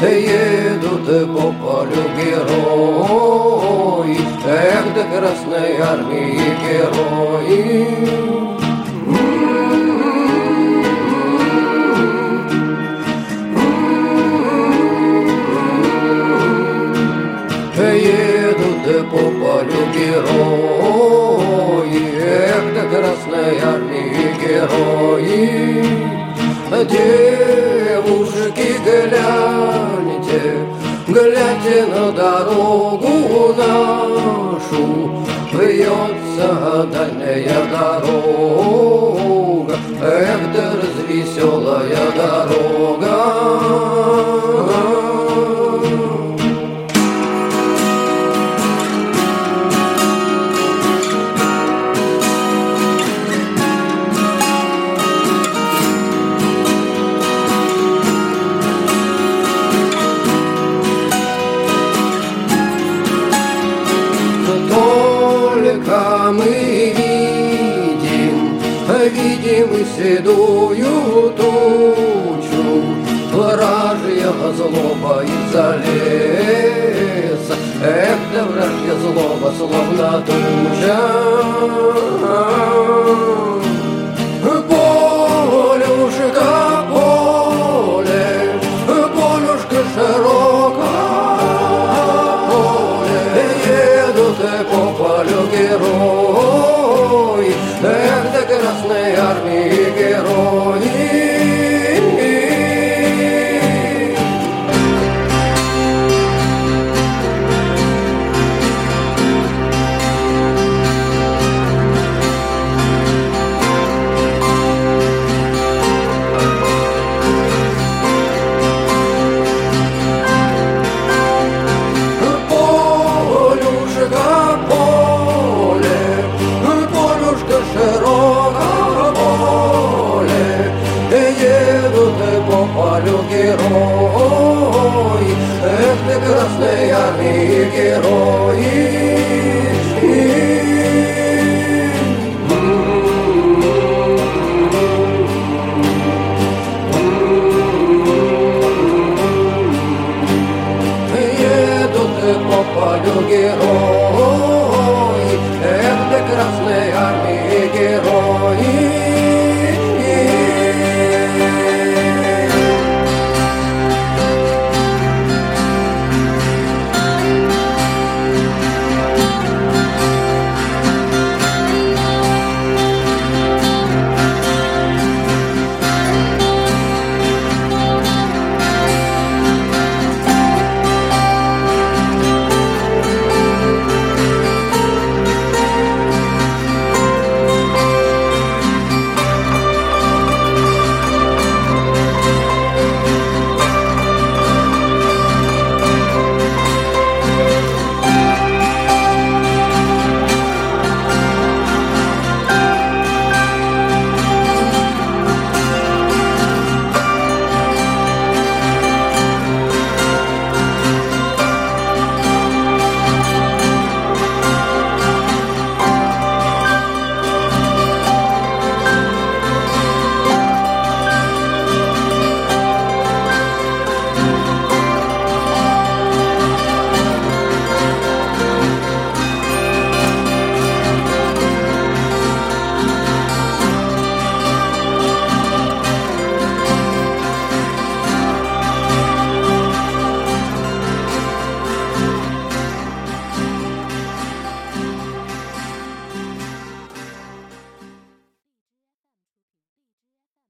де їдуть по полю герої, ех, де Красної армії герої. Едут по полю герои, Эх, да Красной Армии герои. Девушки, гляньте, гляньте на дорогу нашу, Вьется дальняя дорога, эх, да развеселая дорога. Видим седую тучу, Вражья злоба из-за леса, Эх, да вражья злоба, словно туча. по полю герои, эх, ты Красной Армии